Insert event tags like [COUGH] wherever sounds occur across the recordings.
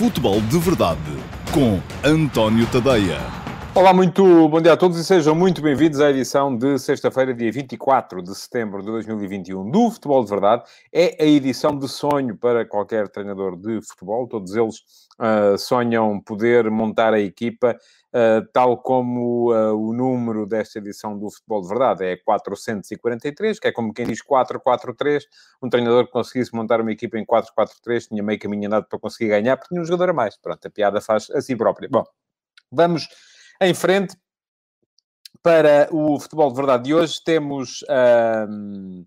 Futebol de Verdade com António Tadeia. Olá, muito bom dia a todos e sejam muito bem-vindos à edição de sexta-feira, dia 24 de setembro de 2021 do Futebol de Verdade. É a edição de sonho para qualquer treinador de futebol. Todos eles uh, sonham poder montar a equipa uh, tal como uh, o número desta edição do Futebol de Verdade é 443, que é como quem diz 443. Um treinador que conseguisse montar uma equipa em 443 tinha meio caminho andado para conseguir ganhar, porque tinha um jogador a mais. Pronto, a piada faz a si própria. Bom, vamos em frente, para o futebol de verdade de hoje, temos um,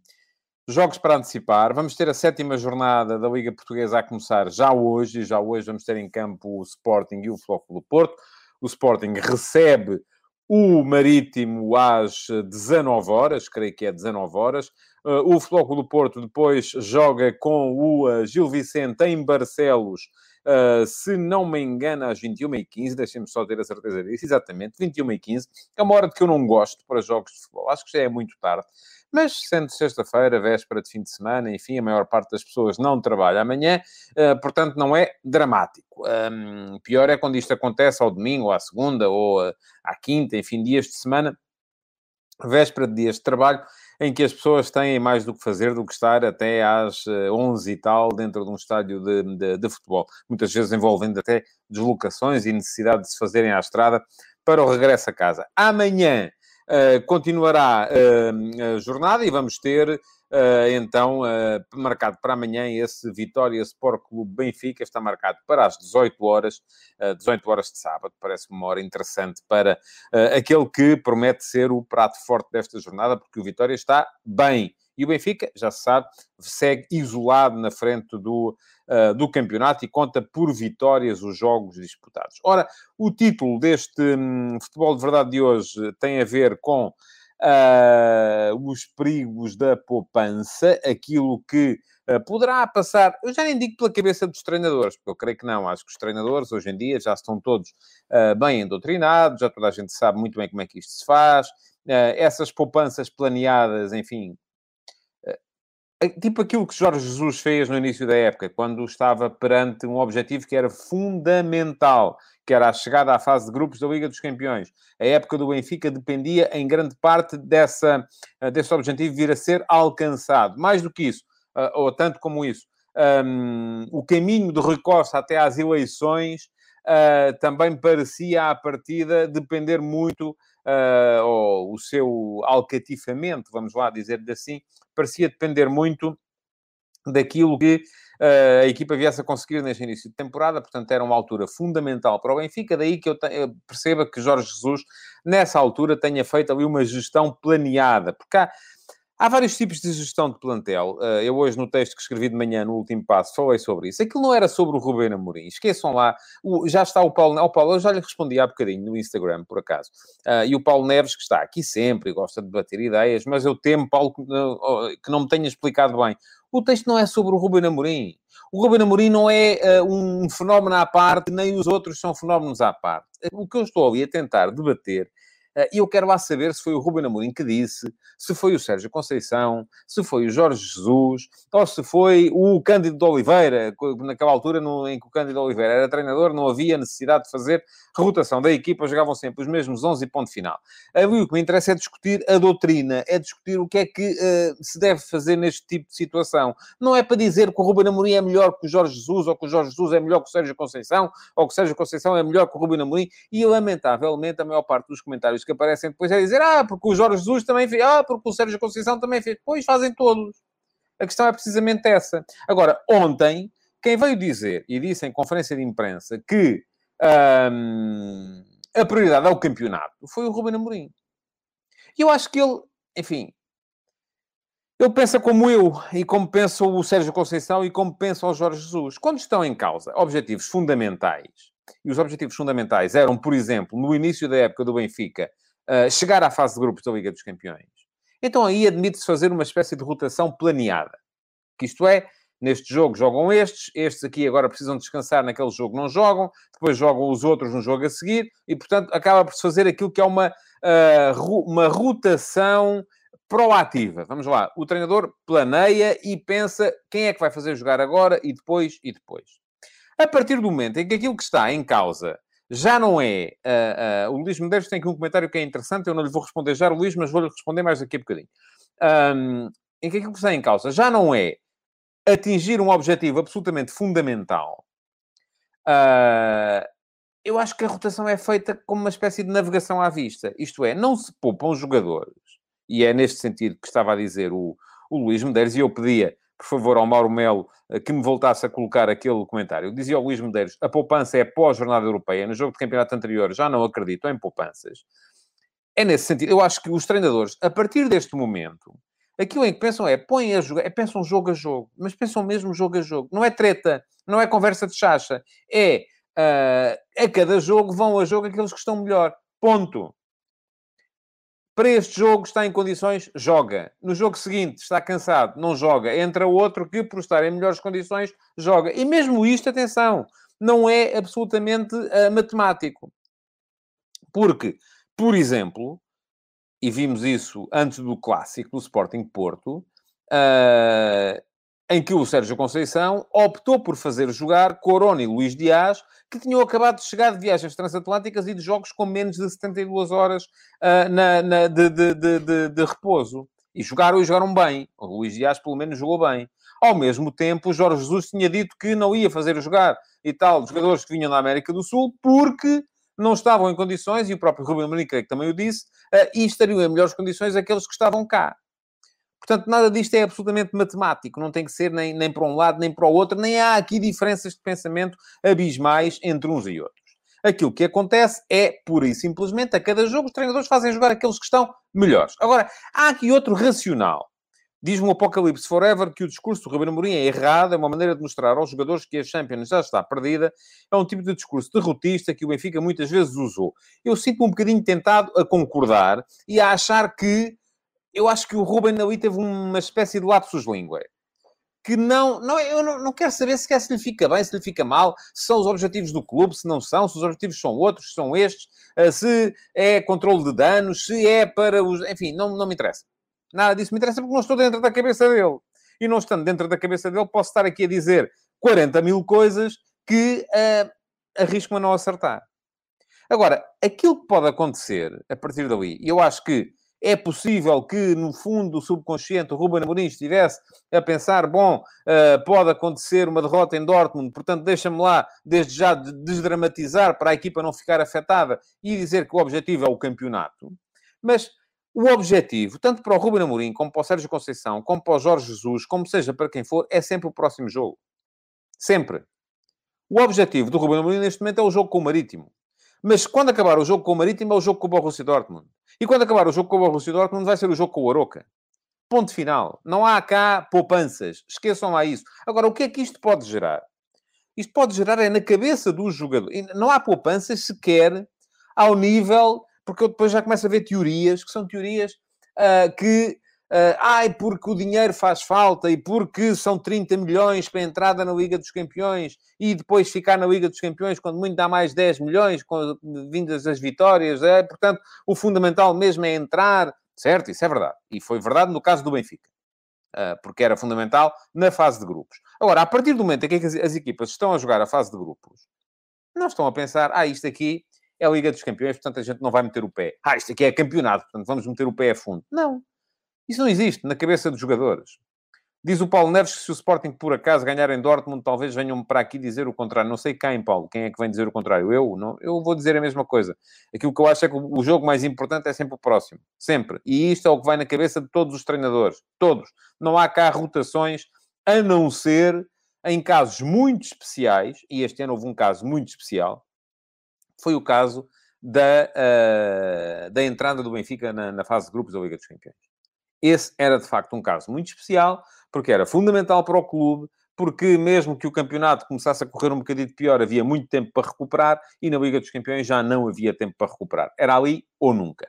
jogos para antecipar. Vamos ter a sétima jornada da Liga Portuguesa a começar já hoje. E já hoje vamos ter em campo o Sporting e o Flóculo Porto. O Sporting recebe o Marítimo às 19 horas, creio que é 19 horas. Uh, o Flóculo Porto depois joga com o uh, Gil Vicente em Barcelos Uh, se não me engano, às 21h15, deixem-me só ter a certeza disso, exatamente, 21h15, é uma hora de que eu não gosto para jogos de futebol, acho que já é muito tarde, mas sendo sexta-feira, véspera de fim de semana, enfim, a maior parte das pessoas não trabalha amanhã, uh, portanto não é dramático. Um, pior é quando isto acontece ao domingo, ou à segunda, ou uh, à quinta, enfim, dias de semana, véspera de dias de trabalho, em que as pessoas têm mais do que fazer do que estar até às 11 eh, e tal dentro de um estádio de, de, de futebol. Muitas vezes envolvendo até deslocações e necessidade de se fazerem à estrada para o regresso a casa. Amanhã continuará uh, a jornada e vamos ter Uh, então, marcado para amanhã, esse Vitória Sport Clube Benfica está marcado para as 18 horas, uh, 18 horas de sábado. Parece uma hora interessante para aquele que promete ser o prato forte desta jornada, porque o Vitória está bem. E o Benfica, já se sabe, segue isolado na frente do, uh, do campeonato e conta por vitórias os jogos disputados. Ora, o título deste um, futebol de verdade de hoje tem a ver com uh, os perigos da poupança, aquilo que uh, poderá passar, eu já nem digo pela cabeça dos treinadores, porque eu creio que não, acho que os treinadores hoje em dia já estão todos uh, bem endoctrinados, já toda a gente sabe muito bem como é que isto se faz, essas poupanças planeadas, enfim, tipo aquilo que Jorge Jesus fez no início da época, quando estava perante um objetivo que era fundamental, que era a chegada à fase de grupos da Liga dos Campeões. A época do Benfica dependia em grande parte dessa, eh, desse objetivo vir a ser alcançado. Mais do que isso, eh, ou tanto como isso, um, o caminho de recosta até às eleições uh, também parecia, à partida, depender muito, uh, ou o seu alcatifamento, vamos lá dizer-lhe assim, parecia depender muito daquilo que uh, a equipa viesse a conseguir neste início de temporada, portanto era uma altura fundamental para o Benfica, daí que eu, eu perceba que Jorge Jesus, nessa altura, tenha feito ali uma gestão planeada, porque há, Há vários tipos de gestão de plantel. Eh, eu hoje, no texto que escrevi de manhã, no último passo, falei sobre isso. Aquilo não era sobre o Rubén Amorim. Esqueçam lá. já está o Paulo... O Paulo, eu já lhe respondi há bocadinho no Instagram, por acaso. Eh, e o Paulo Neves, que está aqui sempre e gosta de debater ideias, mas eu temo, Paulo, que não me tenha explicado bem. O texto não é sobre o Rubén Amorim. O Rubén Amorim não é um fenómeno à parte, nem os outros são fenómenos à parte. O que eu estou ali a tentar debater eh, e eu quero lá saber se foi o Ruben Amorim que disse, se foi o Sérgio Conceição, se foi o Jorge Jesus, ou se foi o Cândido de Oliveira, naquela altura no, em que o Cândido Oliveira era treinador, não havia necessidade de fazer rotação da equipa, jogavam sempre os mesmos 11 e ponto final. Ali o que me interessa é discutir a doutrina, é discutir o que é que uh, se deve fazer neste tipo de situação. Não é para dizer que o Ruben Amorim é melhor que o Jorge Jesus, ou que o Jorge Jesus é melhor que o Sérgio Conceição, ou que o Sérgio Conceição é melhor que o Ruben Amorim, e lamentavelmente a maior parte dos comentários que aparecem depois é dizer, ah, porque o Jorge Jesus também fez, ah, porque o Sérgio Conceição também fez. Pois fazem todos. A questão é precisamente essa. Agora, ontem, quem veio dizer, e disse em conferência de imprensa, que hum, a prioridade é o campeonato, foi o Ruben Amorim. E eu acho que ele, enfim, ele pensa como eu, e como pensa o Sérgio Conceição, e como pensa o Jorge Jesus. Quando estão em causa objetivos fundamentais, e os objetivos fundamentais eram, por exemplo, no início da época do Benfica, uh, chegar à fase de grupos da Liga dos Campeões. Então aí admite-se fazer uma espécie de rotação planeada. Que isto é, neste jogo jogam estes, estes aqui agora precisam descansar, naquele jogo não jogam, depois jogam os outros no jogo a seguir, e portanto acaba por se fazer aquilo que é uma, uh, uma rotação proativa. Vamos lá, o treinador planeia e pensa quem é que vai fazer jogar agora e depois e depois. A partir do momento em que aquilo que está em causa já não é. Uh, uh, o Luís Medeiros tem aqui um comentário que é interessante, eu não lhe vou responder já, Luís, mas vou-lhe responder mais daqui a bocadinho. Um, em que aquilo que está em causa já não é atingir um objetivo absolutamente fundamental. Uh, eu acho que a rotação é feita como uma espécie de navegação à vista. Isto é, não se poupam jogadores. E é neste sentido que estava a dizer o, o Luís Medeiros, e eu pedia, por favor, ao Mauro Melo eh, que me voltasse a colocar aquele comentário. Dizia ao Luís Medeiros, a poupança é pós-jornada europeia. No jogo de campeonato anterior já não acredito em poupanças. É nesse sentido. Eu acho que os treinadores, a partir deste momento, aquilo em que pensam é, põem a jogar, é, pensam jogo a jogo, mas pensam mesmo jogo a jogo. Não é treta, não é conversa de chacha. É, uh, a cada jogo vão a jogo aqueles que estão melhor. Ponto. Para este jogo está em condições, joga. No jogo seguinte está cansado, não joga. Entra outro que, por estar em melhores condições, joga. E mesmo isto, atenção, não é absolutamente uh, matemático. Porque, por exemplo, e vimos isso antes do clássico do Sporting Porto, uh, em que o Sérgio Conceição optou por fazer jogar Corona e Luís Dias, que tinham acabado de chegar de viagens transatlânticas e de jogos com menos de 72 horas uh, na, na, de, de, de, de, repouso. E jogaram e jogaram bem. O Luís Dias, pelo menos, jogou bem. Ao mesmo tempo, o Jorge Jesus tinha dito que não ia fazer jogar e tal jogadores que vinham da América do Sul, porque não estavam em condições, e o próprio Rubem que também o disse, uh, e estariam em melhores condições aqueles que estavam cá. Portanto, nada disto é absolutamente matemático, não tem que ser nem, nem para um lado nem para o outro, nem há aqui diferenças de pensamento abismais entre uns e outros. Aquilo que acontece é, pura e simplesmente, a cada jogo os treinadores fazem jogar aqueles que estão melhores. Agora, há aqui outro racional Diz-me o Apocalipse Forever que o discurso do Ruben Amorim é errado, é uma maneira de mostrar aos jogadores que a Champions já está perdida, é um tipo de discurso derrotista que o Benfica muitas vezes usou. Eu sinto-me um bocadinho tentado a concordar e a achar que, eu acho que o Ruben ali teve uma espécie de lapsus língua. Que não, não, eu não, não quero saber se, se lhe fica bem, se lhe fica mal, se são os objetivos do clube, se não são, se os objetivos são outros, se são estes, eh, se é controle de danos, se é para os. Enfim, não, não me interessa. Nada disso me interessa porque não estou dentro da cabeça dele. E não estando dentro da cabeça dele, posso estar aqui a dizer 40 mil coisas que uh, arrisco a não acertar. Agora, aquilo que pode acontecer a partir dali, eu acho que é possível que, no fundo, subconsciente, o Ruben Amorim estivesse a pensar, bom, uh, pode acontecer uma derrota em Dortmund, portanto, deixa-me lá, desde já, desdramatizar para a equipa não ficar afetada e dizer que o objetivo é o campeonato. Mas o objetivo, tanto para o Ruben Amorim, como para o Sérgio Conceição, como para o Jorge Jesus, como seja para quem for, é sempre o próximo jogo. Sempre. O objetivo do Ruben Amorim neste momento é o jogo com o Marítimo. Mas quando acabar o jogo com o Marítimo, é o jogo com o Borussia Dortmund. E quando acabar o jogo com o Borussia Dortmund, vai ser o jogo com o Aroca. Ponto final. Não há cá poupanças. Esqueçam lá isso. Agora, o que é que isto pode gerar? Isto pode gerar é na cabeça do jogador. Não há poupanças sequer ao nível porque eu depois já começo a ver teorias, que são teorias uh, que, uh, ai, porque o dinheiro faz falta e porque são 30 milhões para a entrada na Liga dos Campeões e depois ficar na Liga dos Campeões quando muito dá mais 10 milhões, com, vindas as vitórias, é, portanto, o fundamental mesmo é entrar, certo? Isso é verdade. E foi verdade no caso do Benfica. Uh, porque era fundamental na fase de grupos. Agora, a partir do momento em que as equipas estão a jogar a fase de grupos, não estão a pensar, ah, isto aqui é a Liga dos Campeões, portanto a gente não vai meter o pé. Ah, isto aqui é campeonato, portanto vamos meter o pé a fundo. Não. Isso não existe na cabeça dos jogadores. Diz o Paulo Neves que se o Sporting por acaso ganhar em Dortmund, talvez venham para aqui dizer o contrário. Não sei quem, Paulo. Quem é que vem dizer o contrário? Eu? Não? Eu vou dizer a mesma coisa. Aquilo que eu acho é que o jogo mais importante é sempre o próximo. Sempre. E isto é o que vai na cabeça de todos os treinadores. Todos. Não há cá rotações, a não ser em casos muito especiais, e este ano houve um caso muito especial, foi o caso da, uh, da entrada do Benfica na, na fase de grupos da Liga dos Campeões. Esse era, de facto, um caso muito especial, porque era fundamental para o clube, porque mesmo que o campeonato começasse a correr um bocadinho pior, havia muito tempo para recuperar, e na Liga dos Campeões já não havia tempo para recuperar. Era ali ou nunca.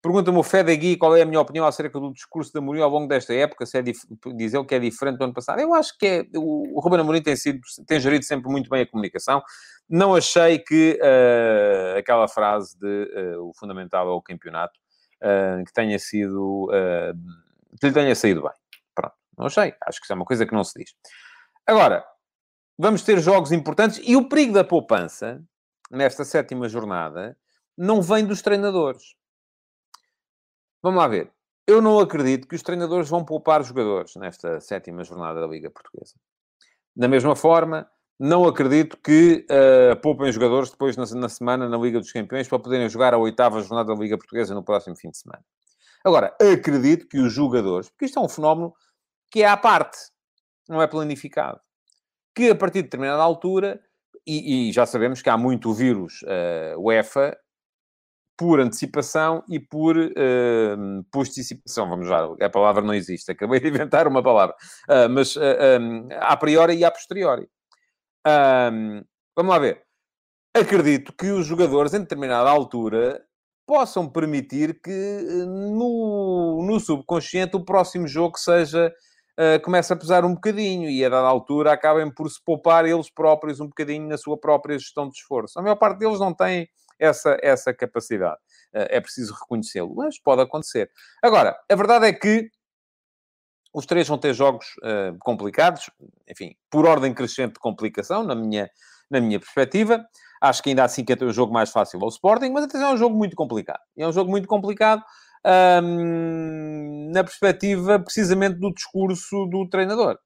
Pergunta-me o Fedegui qual é a minha opinião acerca do discurso da Mourinho ao longo desta época, se é diz ele que é diferente do ano passado. Eu acho que é, o, o Ruben Amorim tem, sido, tem gerido sempre muito bem a comunicação. Não achei que uh, aquela frase de uh, o fundamental é o campeonato uh, que tenha sido que lhe tenha saído bem. Pronto, não achei. Acho que isso é uma coisa que não se diz. Agora, vamos ter jogos importantes e o perigo da poupança, nesta sétima jornada, não vem dos treinadores. Vamos lá ver. Eu não acredito que os treinadores vão poupar jogadores nesta sétima jornada da Liga Portuguesa. Da mesma forma, não acredito que uh, poupem jogadores depois na, na, semana na Liga dos Campeões para poderem jogar a oitava jornada da Liga Portuguesa no próximo fim de semana. Agora, acredito que os jogadores, porque isto é um fenómeno que é à parte, não é planificado, que a partir de determinada altura, e, e já sabemos que há muito vírus uh, UEFA, por antecipação e por uh, posticipação. Vamos lá, a palavra não existe, acabei de inventar uma palavra, uh, mas uh, um, a priori e a posteriori. Um, vamos lá ver. Acredito que os jogadores, em determinada altura, possam permitir que no, no subconsciente o próximo jogo seja. Uh, começa a pesar um bocadinho e a dada altura acabem por se poupar eles próprios um bocadinho na sua própria gestão de esforço. A maior parte deles não tem essa, essa capacidade. Uh, é preciso reconhecê-lo, mas pode acontecer. Agora, a verdade é que os três vão ter jogos uh, complicados, enfim, por ordem crescente de complicação, na minha, na minha perspectiva. Acho que ainda assim que é o jogo mais fácil ao Sporting, mas atenção, é um jogo muito complicado. É um jogo muito complicado na perspectiva precisamente do discurso do treinador.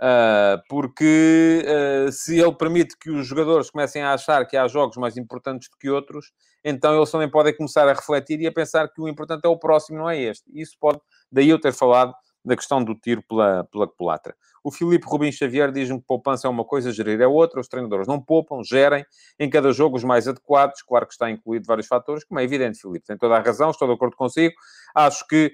Uh, porque uh, se ele permite que os jogadores comecem a achar que há jogos mais importantes do que outros, então eles também podem começar a refletir e a pensar que o importante é o próximo, não é este. Isso pode, daí eu ter falado da questão do tiro pela, pela culatra. O Filipe Rubim Xavier diz-me que poupança é uma coisa, gerir é outra. Os treinadores não poupam, gerem em cada jogo os mais adequados. Claro que está incluído vários fatores, como é evidente, Filipe. Tem toda a razão, estou de acordo consigo. Acho que,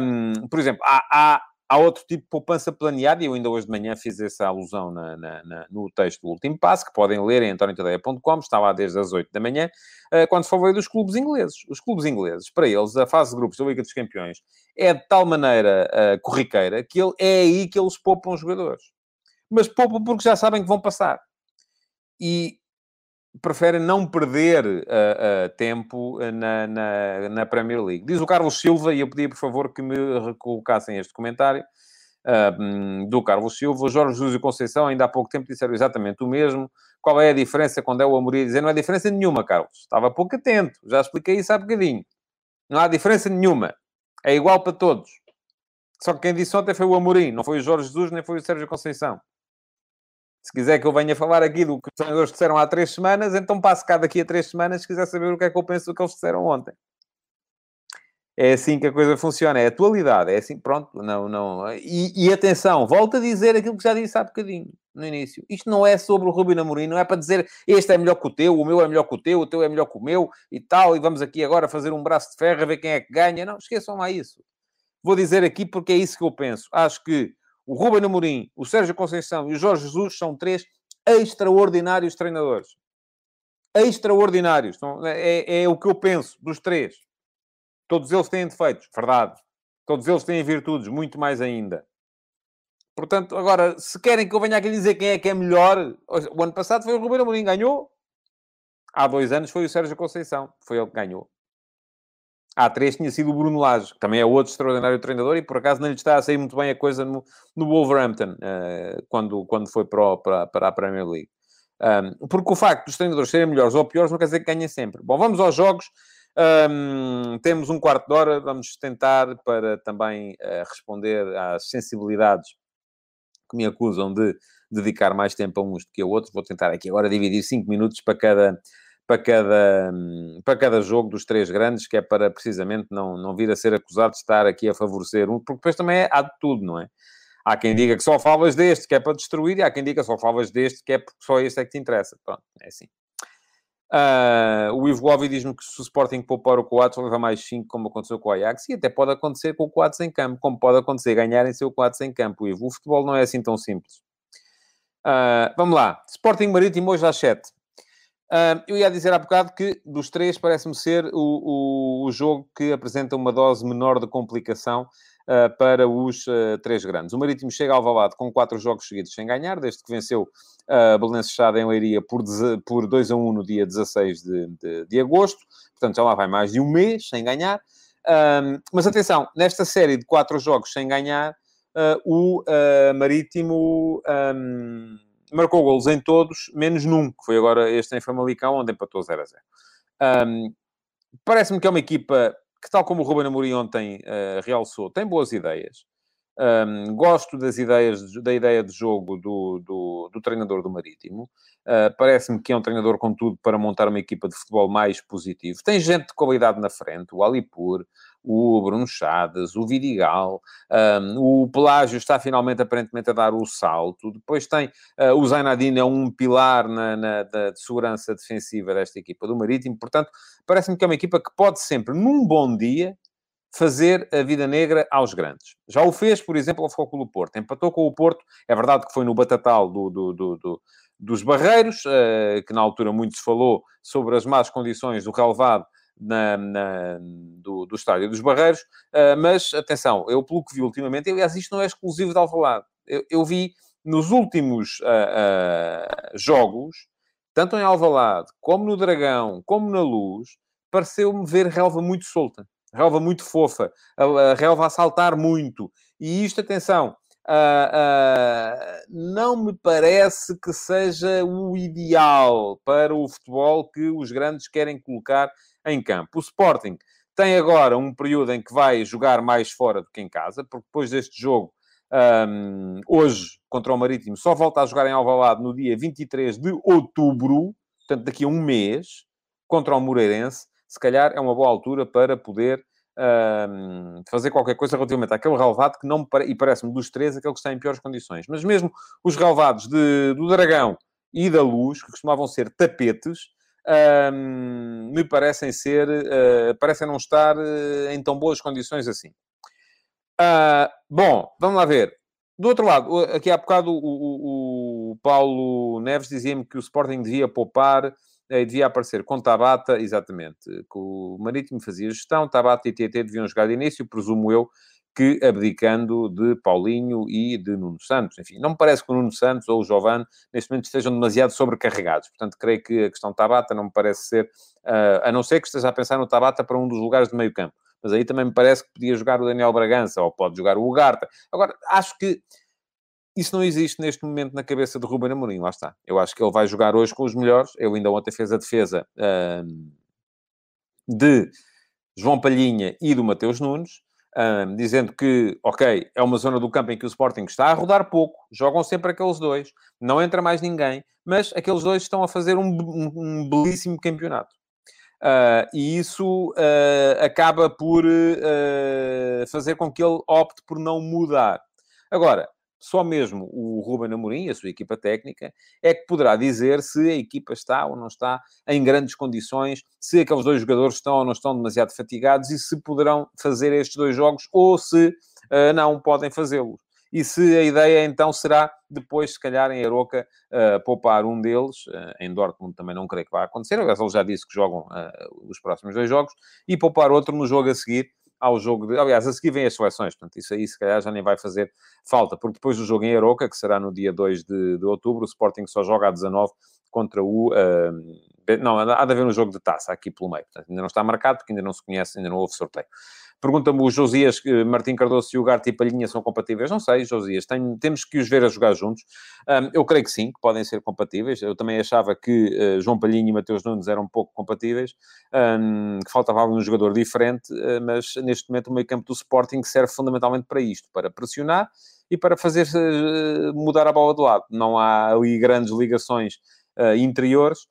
um, por exemplo, há, há Há outro tipo de poupança planeada, e eu ainda hoje de manhã fiz essa alusão na, na, na, no texto do último passo, que podem ler em antoniotadeia.com, está lá desde as 8 da manhã, uh, quando se falei dos clubes ingleses. Os clubes ingleses, para eles, a fase de grupos da Liga dos Campeões é de tal maneira uh, corriqueira que ele, é aí que eles poupam os jogadores. Mas poupam porque já sabem que vão passar. E preferem não perder uh, uh, tempo na, na, na, Premier League. Diz o Carlos Silva, e eu pedia, por favor, que me recolocassem este comentário uh, do Carlos Silva. Jorge Jesus e Conceição, ainda há pouco tempo, disseram exatamente o mesmo. Qual é a diferença quando é o Amorim dizer? Não há diferença nenhuma, Carlos. Estava pouco atento. Já expliquei isso há bocadinho. Não há diferença nenhuma. É igual para todos. Só que quem disse ontem foi o Amorim, não foi o Jorge Jesus, nem foi o Sérgio Conceição. Se quiser que eu venha falar aqui do que os treinadores disseram há três semanas, então passo cá daqui a três semanas se quiser saber o que é que eu penso do que eles disseram ontem. É assim que a coisa funciona, é a atualidade, é assim, pronto, não, não. E, e, atenção, volto a dizer aquilo que já disse há bocadinho, no início. Isto não é sobre o Rubino Amorim, não é para dizer este é melhor que o teu, o meu é melhor que o teu, o teu é melhor que o meu e tal, e vamos aqui agora fazer um braço de ferro ver quem é que ganha. Não, esqueçam lá isso. Vou dizer aqui porque é isso que eu penso. Acho que o Ruben Amorim, o Sérgio Conceição e o Jorge Jesus são três extraordinários treinadores. Extraordinários. Então, é, é o que eu penso dos três. Todos eles têm defeitos, verdade. Todos eles têm virtudes, muito mais ainda. Portanto, agora, se querem que eu venha aqui dizer quem é que é melhor, o ano passado foi o Ruben Amorim, ganhou. Há dois anos foi o Sérgio Conceição, foi ele que ganhou. Há três tinha sido o Bruno Lage, que também é outro extraordinário treinador, e por acaso não lhe está a sair muito bem a coisa no, no Wolverhampton, uh, quando, quando foi para, para, para a Premier League. Um, porque o facto dos treinadores serem melhores ou piores não quer dizer que ganhem sempre. Bom, vamos aos jogos. Um, temos um quarto de hora, vamos tentar para também uh, responder às sensibilidades que me acusam de dedicar mais tempo a uns do que a outros. Vou tentar aqui agora dividir cinco minutos para cada, para cada, para cada jogo dos três grandes, que é para precisamente não, não vir a ser acusado de estar aqui a favorecer um, porque depois também é, há de tudo, não é? Há quem diga que só falas deste que é para destruir, e há quem diga que só falas deste que é porque só este é que te interessa. Pronto, é assim. Uh, o Ivo Govi diz-me que se o Sporting poupar o Coates, leva mais 5, como aconteceu com o Ajax, e até pode acontecer com o Coates em campo, como pode acontecer ganharem seu Coates em campo, Ivo. O futebol não é assim tão simples. Uh, vamos lá. Sporting Marítimo hoje às 7. Uh, eu ia dizer há bocado que dos três parece-me ser o, o, o, jogo que apresenta uma dose menor de complicação uh, para os uh, três grandes. O Marítimo chega ao Valado com quatro jogos seguidos sem ganhar, desde que venceu a Belenenses Chada em Leiria por, por 2 a 1 no dia 16 de, de, de, agosto. Portanto, já lá vai mais de um mês sem ganhar. mas atenção, nesta série de quatro jogos sem ganhar, o Marítimo... Um, marcou golos em todos, menos num, que foi agora este em Famalicão, onde empatou 0 a 0. Um, Parece-me que é uma equipa que, tal como o Ruben Amorim ontem uh, realçou, tem boas ideias. Um, gosto das ideias, da ideia de jogo do, do, do treinador do Marítimo. Uh, Parece-me que é um treinador com tudo para montar uma equipa de futebol mais positivo. Tem gente de qualidade na frente, o Alipur, o Bruno Chadas, o Vidigal, um, o Pelágio está finalmente aparentemente a dar o salto. Depois tem uh, o Zainadine, é um pilar na, na da, de segurança defensiva desta equipa do Marítimo. Portanto, parece-me que é uma equipa que pode sempre, num bom dia, fazer a vida negra aos grandes. Já o fez, por exemplo, ao Futebol do Porto. Empatou com o Porto, é verdade que foi no batatal do, do, do, do dos Barreiros, uh, que na altura muito se falou sobre as más condições do relevado na, na, do, do estádio dos Barreiros, uh, mas atenção, eu pelo que vi ultimamente, aliás, isto não é exclusivo de Alvalade. Eu, eu vi nos últimos uh, jogos, tanto em Alvalade, como no Dragão, como na Luz, pareceu-me ver relva muito solta relva muito fofa, a, a relva a saltar muito. E isto, atenção, uh, uh, não me parece que seja o ideal para o futebol que os grandes querem colocar em campo. O Sporting tem agora um período em que vai jogar mais fora do que em casa, porque depois deste jogo, um, hoje, contra o Marítimo, só volta a jogar em Alvalade no dia 23 de outubro, portanto, daqui a um mês, contra o Moreirense se calhar é uma boa altura para poder uh, fazer qualquer coisa relativamente àquele relevado que não me pare... e parece-me dos três aquele que está em piores condições. Mas mesmo os relevados de, do Dragão e da Luz, que costumavam ser tapetes, uh, me parecem ser, uh, parecem não estar uh, em tão boas condições assim. Ah, bom, vamos lá ver. Do outro lado, aqui há bocado o, o, o Paulo Neves dizia-me que o Sporting devia poupar e devia aparecer com Tabata, exatamente, que o Marítimo fazia gestão, Tabata e TT deviam jogar de início, presumo eu, que abdicando de Paulinho e de Nuno Santos. Enfim, não me parece que o Nuno Santos ou o Giovane, neste momento, estejam demasiado sobrecarregados. Portanto, creio que a questão Tabata não me parece ser, uh, a não ser que esteja a pensar no Tabata para um dos lugares de meio campo. Mas aí também me parece que podia jogar o Daniel Bragança, ou pode jogar o Ugarta. Agora, acho que isso não existe neste momento na cabeça de Ruben Amorim, lá está. Eu acho que ele vai jogar hoje com os melhores. Ele ainda ontem fez a defesa um, de João Palhinha e do Mateus Nunes, um, dizendo que, ok, é uma zona do campo em que o Sporting está a rodar pouco, jogam sempre aqueles dois, não entra mais ninguém, mas aqueles dois estão a fazer um, um, um belíssimo campeonato. Uh, e isso uh, acaba por uh, fazer com que ele opte por não mudar. Agora, só mesmo o Ruben Amorim a sua equipa técnica é que poderá dizer se a equipa está ou não está em grandes condições, se aqueles dois jogadores estão ou não estão demasiado fatigados e se poderão fazer estes dois jogos ou se uh, não podem fazê-los. E se a ideia então será depois, se calhar, em Aroca, uh, poupar um deles, uh, em Dortmund também não creio que vá acontecer, aliás, ele já disse que jogam os próximos dois jogos, e poupar outro no jogo a seguir, ao jogo de. Aliás, a seguir vem as seleções, portanto, isso aí se calhar já nem vai fazer falta, porque depois do jogo em Aroca, que será no dia 2 de, de outubro, o Sporting só joga a 19 contra o. Uh, não, há de haver um jogo de taça aqui pelo meio, portanto, ainda não está marcado, porque ainda não se conhece, ainda não houve sorteio. Pergunta-me o Josias, Martim Cardoso e o Garte e Palhinha são compatíveis? Não sei, Josias, tenho, temos que os ver a jogar juntos. Um, eu creio que sim, que podem ser compatíveis. Eu também achava que uh, João Palhinha e Mateus Nunes eram um pouco compatíveis, um, que faltava algum jogador diferente, uh, mas neste momento o meio campo do Sporting serve fundamentalmente para isto, para pressionar e para fazer uh, mudar a bola de lado. Não há ali grandes ligações interiores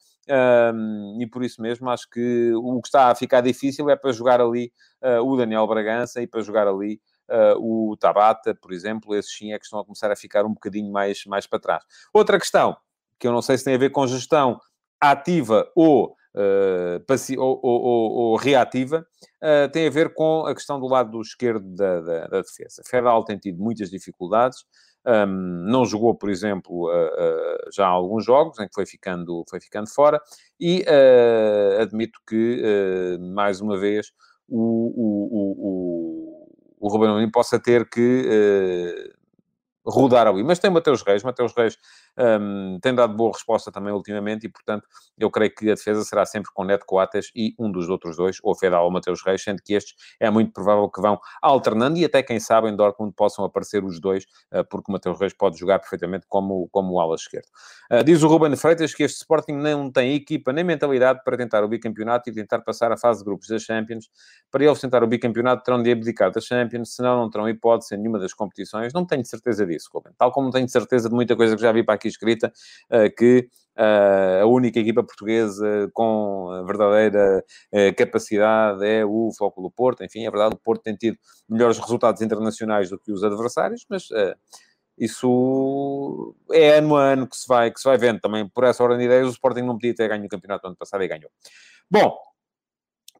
e por isso mesmo acho que o que está a ficar difícil é para jogar ali uh, o Daniel Bragança e para jogar ali uh, o Tabata, por exemplo. Esses sim é que estão a começar a ficar um bocadinho mais, mais para trás. Outra questão, que eu não sei se tem a ver com gestão ativa ou, uh, ou, ou, ou, reativa, uh, tem a ver com a questão do lado esquerdo da, da, da defesa. Fedal tem tido muitas dificuldades, um, não jogou, por exemplo, uh, uh, já alguns jogos em que foi ficando, foi ficando fora, e uh, admito que, mais uma vez, o, o, o, o Ruben Amorim possa ter que rodar ali. Mas tem Mateus Reis, Mateus Reis um, tem dado boa resposta também ultimamente e, portanto, eu creio que a defesa será sempre com Neto Coates e um dos outros dois, ou Fedal ou Mateus Reis, sendo que estes é muito provável que vão alternando e até, quem sabe, em Dortmund possam aparecer os dois, uh, porque o Mateus Reis pode jogar perfeitamente como, como ala esquerdo. Uh, diz o Ruben Freitas que este Sporting não tem equipa nem mentalidade para tentar o bicampeonato e tentar passar a fase de grupos da Champions. Para eles tentar o bicampeonato terão de abdicar da Champions, senão não terão hipótese em nenhuma das competições. Não tenho certeza disso, Tal como tenho certeza de muita coisa que já vi para aqui escrita, uh, que Uh, a única equipa portuguesa com verdadeira uh, capacidade é o Flóculo Porto. Enfim, é verdade, o Porto tem tido melhores resultados internacionais do que os adversários, mas isso é ano a ano que se vai, que se vai vendo também. Por essa ordem de ideias, o Sporting não podia ter ganho o campeonato ano passado e ganhou. Bom,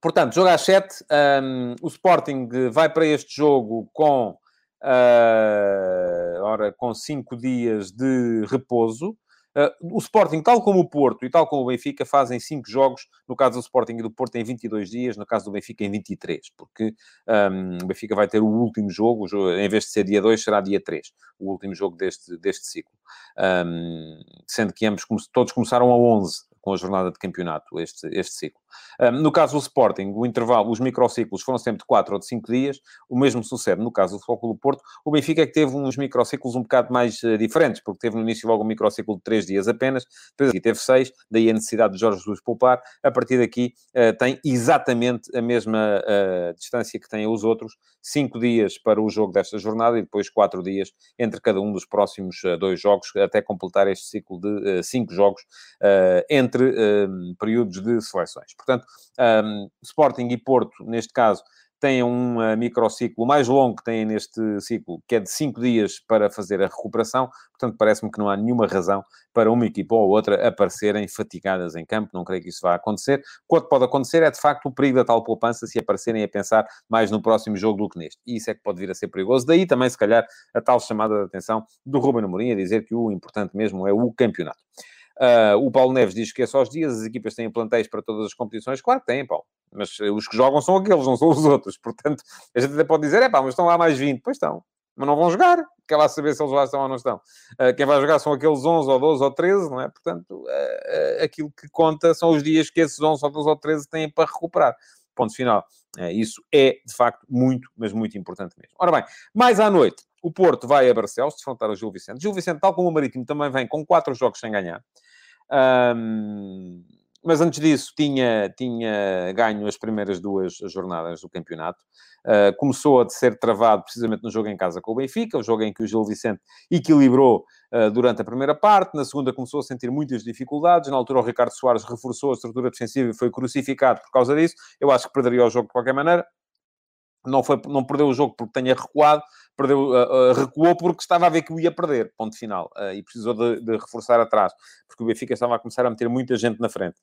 portanto, jogo às 7. Um, o Sporting vai para este jogo com, uh, ora, com 5 dias de repouso. Uh, o Sporting, tal como o Porto e tal como o Benfica, fazem cinco jogos. No caso do Sporting e do Porto, em 22 dias. No caso do Benfica, em 23. Porque um, o Benfica vai ter o último jogo, em vez de ser dia 2, será dia 3. O último jogo deste, deste ciclo. Um, sendo que ambos, todos começaram a 11 com a jornada de campeonato, este, este ciclo. Um, no caso do Sporting, o intervalo, os microciclos foram sempre de 4 ou de 5 dias, o mesmo sucede no caso do Flóculo Porto. O Benfica é que teve uns microciclos um bocado mais uh, diferentes, porque teve no início logo um microciclo de 3 dias apenas, depois aqui teve 6, daí a necessidade de Jorge Jesus poupar. A partir daqui uh, tem exatamente a mesma uh, distância que têm os outros, 5 dias para o jogo desta jornada e depois 4 dias entre cada um dos próximos dois jogos, até completar este ciclo de 5 jogos entre períodos de seleções. Portanto, um, Sporting e Porto, neste caso, têm um uh, microciclo mais longo que têm neste ciclo, que é de 5 dias para fazer a recuperação. Portanto, parece-me que não há nenhuma razão para uma equipa ou outra aparecerem fatigadas em campo. Não creio que isso vá acontecer. O que pode acontecer é, de facto, o perigo da tal poupança se aparecerem a pensar mais no próximo jogo do que neste. E isso é que pode vir a ser perigoso. Daí também, se calhar, a tal chamada de atenção do Ruben Amorim a dizer que o importante mesmo é o campeonato. Uh, o Paulo Neves diz que é só os dias, as equipas têm plantéis para todas as competições. Claro que têm, Paulo. Mas os que jogam são aqueles, não são os outros. [LAUGHS] Portanto, a gente até pode dizer, é pá, mas estão lá mais 20. Pois estão. Mas não vão jogar. Quer lá saber se eles lá estão ou não estão. Uh, quem vai jogar são aqueles 11 ou 12 ou 13, não é? Portanto, uh, aquilo que conta são os dias que esses 11 ou 12 ou 13 têm para recuperar. Ponto final. isso é, de facto, muito, mas muito importante mesmo. Ora bem, mais à noite, o Porto vai a Barcelos defrontar o Gil Vicente. Gil Vicente, tal como o Marítimo, também vem com quatro jogos sem ganhar. Um, mas antes disso tinha, tinha ganho as primeiras duas jornadas do campeonato. Uh, começou a ser travado precisamente no jogo em casa com o Benfica, o jogo em que o Gil Vicente equilibrou uh, durante a primeira parte. Na segunda começou a sentir muitas dificuldades. Na altura o Ricardo Soares reforçou a estrutura defensiva e foi crucificado por causa disso. Eu acho que perderia o jogo de qualquer maneira. Não, foi, não perdeu o jogo porque tenha recuado, perdeu, uh, recuou porque estava a ver que o ia perder, ponto final, uh, e precisou de, de, reforçar atrás, porque o Benfica estava a começar a meter muita gente na frente.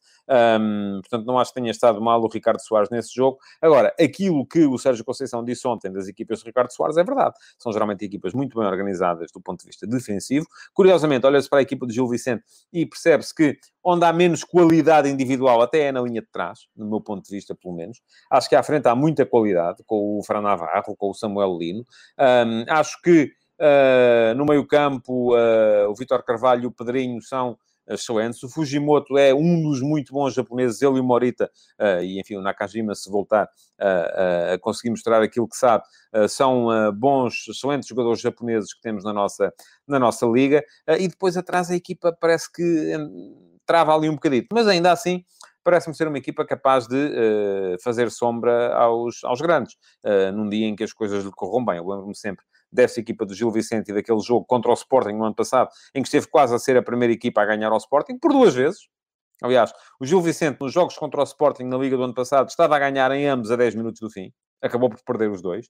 Um, portanto, não acho que tenha estado mal o Ricardo Soares nesse jogo. Agora, aquilo que o Sérgio Conceição disse ontem das equipas de Ricardo Soares é verdade. São geralmente equipas muito bem organizadas do ponto de vista defensivo. Curiosamente, olha-se para a equipa de Gil Vicente e percebe-se que onde há menos qualidade individual, até é na linha de trás, no meu ponto de vista, pelo menos. Acho que à frente há muita qualidade, com o Fran Navarro, com o Samuel Lino. Um, acho que uh, no meio-campo uh, o Vitor Carvalho e o Pedrinho são excelentes. O Fujimoto é um dos muito bons japoneses, ele e o Morita, uh, e enfim, o Nakajima, se voltar uh, a conseguir mostrar aquilo que sabe, uh, são bons, excelentes jogadores japoneses que temos na nossa, na nossa liga. e depois atrás a equipa parece que trava ali um bocadito, mas ainda assim parece-me ser uma equipa capaz de uh, fazer sombra aos, aos grandes, uh, num dia em que as coisas lhe corram bem. Eu lembro-me sempre dessa equipa do Gil Vicente e daquele jogo contra o Sporting no ano passado, em que esteve quase a ser a primeira equipa a ganhar ao Sporting, por duas vezes. Aliás, o Gil Vicente, nos jogos contra o Sporting na Liga do ano passado, estava a ganhar em ambos a 10 minutos do fim acabou por perder os dois.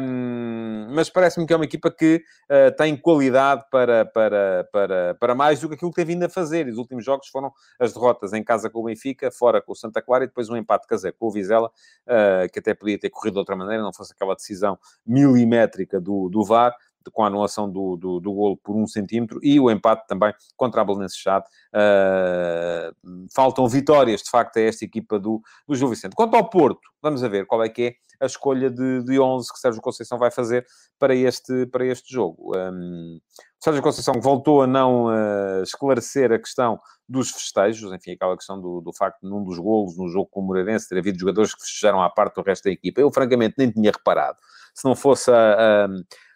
Um, mas parece-me que é uma equipa que uh, tem qualidade para, para, para, para mais do que aquilo que tem vindo a fazer. os últimos jogos foram as derrotas em casa com o Benfica, fora com o Santa Clara e depois um empate caseiro com o Vizela, uh, que até podia ter corrido de outra maneira, não fosse aquela decisão milimétrica do, do VAR. Com a anulação do, do, do golo por um centímetro, e o empate também contra a Belenenses Chade. Uh, faltam vitórias, de facto, a esta equipa do, do Gil Vicente. Quanto ao Porto, vamos a ver qual é que é a escolha de, de 11 que Sérgio Conceição vai fazer para este, para este jogo. Um, Sérgio Conceição voltou a não uh, esclarecer a questão dos festejos, enfim, aquela questão do, do facto de num dos golos, no jogo com o Moreirense, ter havido jogadores que festejaram à parte do resto da equipa. Eu, francamente, nem tinha reparado. Se não fosse a, a,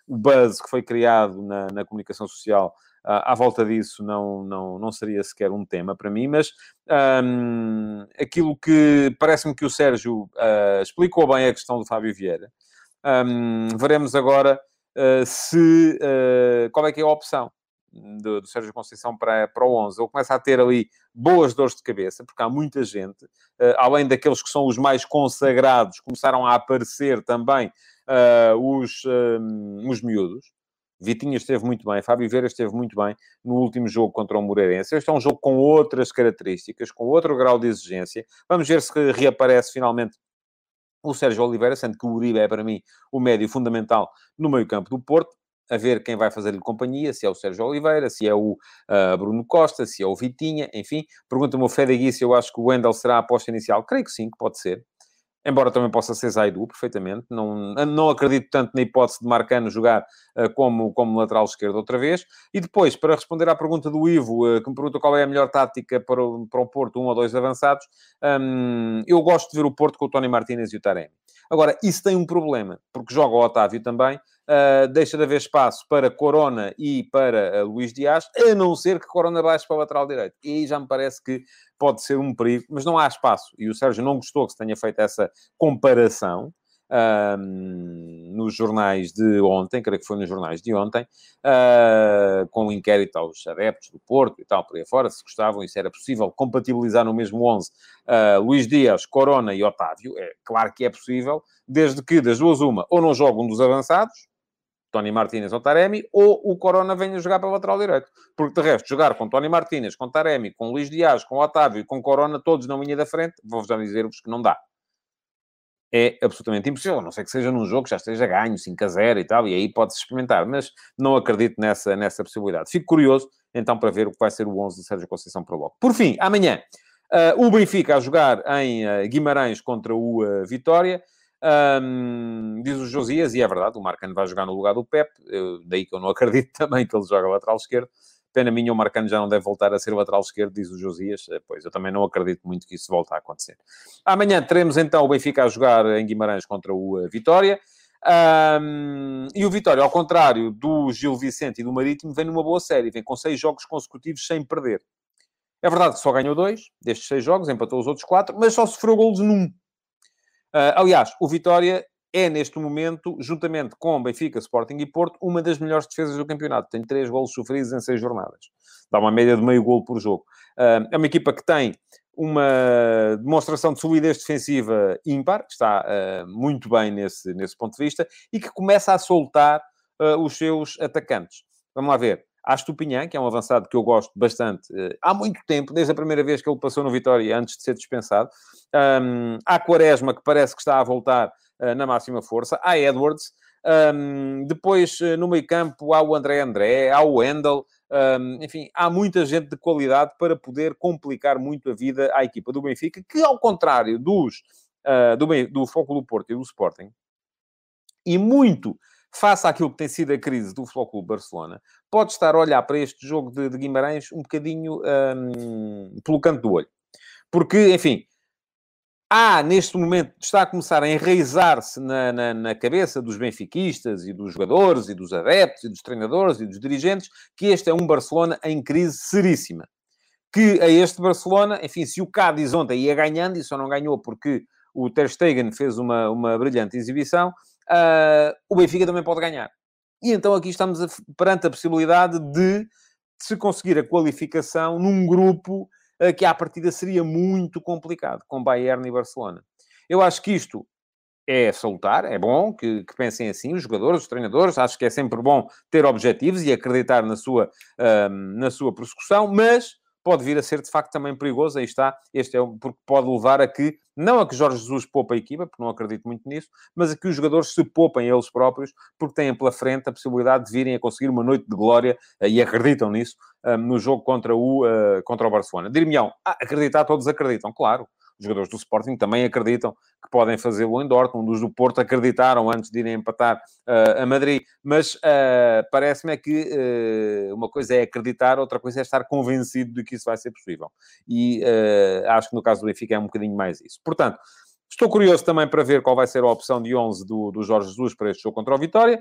o buzz que foi criado na, na comunicação social à volta disso não, não, não seria sequer um tema para mim, mas aquilo que parece-me que o Sérgio uh, explicou bem a questão do Fábio Vieira. Veremos agora uh, se uh, qual é que é a opção do, do, Sérgio Conceição para, para o 11. Ele começa a ter ali boas dores de cabeça, porque há muita gente, além daqueles que são os mais consagrados, começaram a aparecer também os, um, os miúdos. Vitinha esteve muito bem, Fábio Vieira esteve muito bem no último jogo contra o Moreirense. Este é um jogo com outras características, com outro grau de exigência. Vamos ver se reaparece finalmente o Sérgio Oliveira, sendo que o Uribe é para mim o médio fundamental no meio-campo do Porto. A ver quem vai fazer-lhe companhia, se é o Sérgio Oliveira, se é o uh, Bruno Costa, se é o Vitinha, enfim. Pergunta-me o Fede se eu acho que o Wendel será a aposta inicial. Creio que sim, que pode ser embora também possa ser Zaidu, perfeitamente. Não, não acredito tanto na hipótese de Marcano jogar uh, como, como lateral esquerdo outra vez. E depois, para responder à pergunta do Ivo, uh, que me pergunta qual é a melhor tática para o, para o Porto, um ou dois avançados, um, eu gosto de ver o Porto com o Tony Martínez e o Taremi. Agora, isso tem um problema, porque joga o Otávio também, Uh, deixa de haver espaço para Corona e para uh, Luís Dias, a não ser que Corona baixe para o lateral direito. E aí já me parece que pode ser um perigo, mas não há espaço. E o Sérgio não gostou que se tenha feito essa comparação. nos jornais de ontem, creio que foi nos jornais de ontem, uh, com o inquérito aos adeptos do Porto e tal, por aí fora, se gostavam e se era possível compatibilizar no mesmo 11 uh, Luís Dias, Corona e Otávio. É claro que é possível, desde que das duas uma, ou não joga um dos avançados, Tony Martínez ou Taremi, ou o Corona venha jogar para o lateral direito. Porque, de resto, jogar com Tony Martínez, com Taremi, com Luís Dias, com Otávio e com Corona, todos na linha da frente, vou já dizer-vos que não dá. É absolutamente impossível, a não sei que seja num jogo que já esteja ganho, 5 a 0 e tal, e aí pode-se experimentar, mas não acredito nessa, nessa possibilidade. Fico curioso, então, para ver o que vai ser o 11 de Sérgio Conceição para logo. Por fim, amanhã, uh, o Benfica a jogar em uh, Guimarães contra o uh, Vitória. Um, diz o Josias, e é verdade, o Marcano vai jogar no lugar do Pep, daí que eu não [LAUGHS] acredito também que ele joga lateral esquerdo. Pena minha, o Marcano já não deve voltar a ser lateral esquerdo, diz o Josias. Eh, pois, eu também não acredito muito que isso volte a acontecer. Amanhã teremos então o Benfica a jogar em Guimarães contra o eh, Vitória. Um, e o Vitória, ao contrário do Gil Vicente e do Marítimo, vem numa boa série, vem com seis jogos consecutivos sem perder. É verdade que só ganhou dois destes seis jogos, empatou os outros quatro, mas só sofreu golos num. Uh, aliás, o Vitória é, neste momento, juntamente com Benfica, Sporting e Porto, uma das melhores defesas do campeonato. Tem três golos sofridos em seis jornadas. Dá uma média de meio golo por jogo. Uh, é uma equipa que tem uma demonstração de solidez defensiva ímpar, que está uh, muito bem nesse, nesse ponto de vista, e que começa a soltar os seus atacantes. Vamos lá ver. Há Estupinhã, que é um avançado que eu gosto bastante há muito tempo, desde a primeira vez que ele passou no Vitória, antes de ser dispensado. Um, há Quaresma, que parece que está a voltar uh, na máxima força. Há Edwards. Um, depois, uh, no meio campo, há o André André, há o Wendel. Um, enfim, há muita gente de qualidade para poder complicar muito a vida à equipa do Benfica, que, ao contrário dos, uh, do, do Foco do Porto e do Sporting, e muito face àquilo que tem sido a crise do Futebol Barcelona, pode estar a olhar para este jogo de, de Guimarães um bocadinho um, pelo canto do olho. Porque, enfim, há, neste momento, está a começar a enraizar-se na, na, na, cabeça dos benfiquistas e dos jogadores e dos adeptos e dos treinadores e dos dirigentes que este é um Barcelona em crise seríssima. Que a este Barcelona, enfim, se o Cádiz ontem ia ganhando, e só não ganhou porque o Ter Stegen fez uma, uma brilhante exibição, uh, o Benfica também pode ganhar. E então aqui estamos a, perante a possibilidade de se conseguir a qualificação num grupo uh, que à partida seria muito complicado, com Bayern e Barcelona. Eu acho que isto é salutar, é bom que, que, pensem assim os jogadores, os treinadores. Acho que é sempre bom ter objetivos e acreditar na sua, uh, na sua prossecução, mas pode vir a ser de facto também perigoso. Aí está, este é porque pode levar a que, não a que Jorge Jesus poupa a equipa, porque não acredito muito nisso, mas a que os jogadores se poupem eles próprios, porque têm pela frente a possibilidade de virem a conseguir uma noite de glória e acreditam nisso no jogo contra o, contra o Barcelona. Dir-me-ão, ah, acreditar, todos acreditam, claro os jogadores do Sporting também acreditam que podem fazê-lo em Dortmund. Os do Porto acreditaram antes de irem empatar uh, a Madrid. Mas uh, parece-me é que uh, uma coisa é acreditar, outra coisa é estar convencido de que isso vai ser possível. E acho que no caso do Benfica é um bocadinho mais isso. Portanto, Estou curioso também para ver qual vai ser a opção de 11 do, do Jorge Jesus para este jogo contra o Vitória,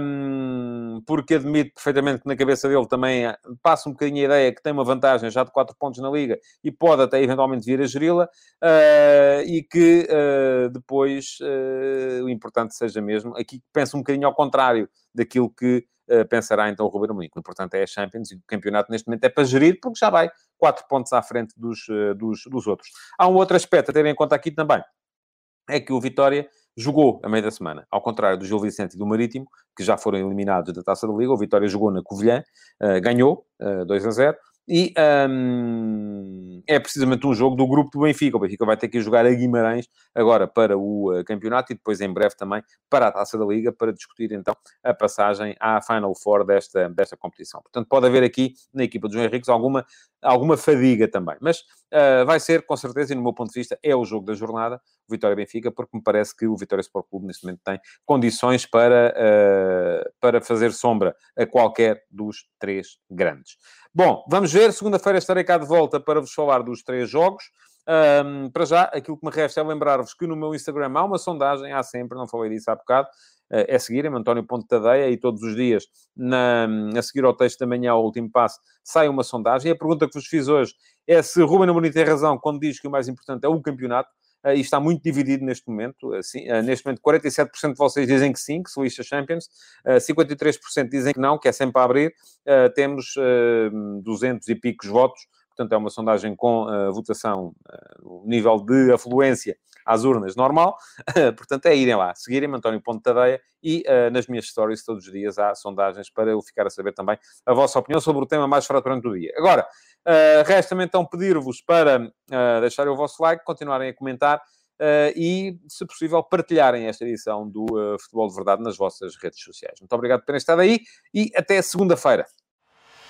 um, porque admito perfeitamente que na cabeça dele também eh, passa um bocadinho a ideia que tem uma vantagem já de 4 pontos na Liga e pode até eventualmente vir a geri-la, uh, e que uh, depois uh, o importante seja mesmo, aqui penso um bocadinho ao contrário daquilo que pensará então o Ruben Amorim. O importante é a Champions e o campeonato neste momento é para gerir, porque já vai quatro pontos à frente dos, eh, dos, dos outros. Há um outro aspecto a ter em conta aqui também, é que o Vitória jogou a meio da semana, ao contrário do Gil Vicente e do Marítimo, que já foram eliminados da Taça da Liga, o Vitória jogou na Covilhã, uh, ganhou uh, 2 a 0, e um, é precisamente um jogo do grupo do Benfica. O Benfica vai ter que jogar a Guimarães agora para o uh, campeonato e depois em breve também para a Taça da Liga para discutir então a passagem à Final Four desta, desta competição. Portanto, pode haver aqui na equipa dos Henriques alguma, alguma fadiga também. Mas uh, vai ser, com certeza, e no meu ponto de vista, é o jogo da jornada, o Vitória-Benfica, porque me parece que o Vitória Sport Clube neste momento tem condições para, uh, para fazer sombra a qualquer dos três grandes. Bom, vamos ver. Segunda-feira estarei cá de volta para vos falar dos três jogos. Um, para já, aquilo que me resta é lembrar-vos que no meu Instagram há uma sondagem, há sempre, não falei disso há bocado, uh, é seguirem-me, António Ponte Tadeia, e todos os dias, na, a seguir ao texto da manhã, ao último passo, sai uma sondagem. E a pergunta que vos fiz hoje é se Ruben Amorim tem razão quando diz que o mais importante é o campeonato. Uh, e está muito dividido neste momento. Assim, neste momento, 47% de vocês dizem que sim, que se lixa Champions, uh, 53% dizem que não, que é sempre a abrir. temos 200 e picos votos, portanto, é uma sondagem com votação, o nível de afluência às urnas normal. [LAUGHS] portanto, é irem lá, seguirem-me, António Ponte Tadeia, e nas minhas stories todos os dias há sondagens para eu ficar a saber também a vossa opinião sobre o tema mais fraturante do dia. Agora, Uh, Resta-me então pedir-vos para uh, deixarem o vosso like, continuarem a comentar uh, e, se possível, partilharem esta edição do Futebol de Verdade nas vossas redes sociais. Muito obrigado por terem estado aí e até segunda-feira.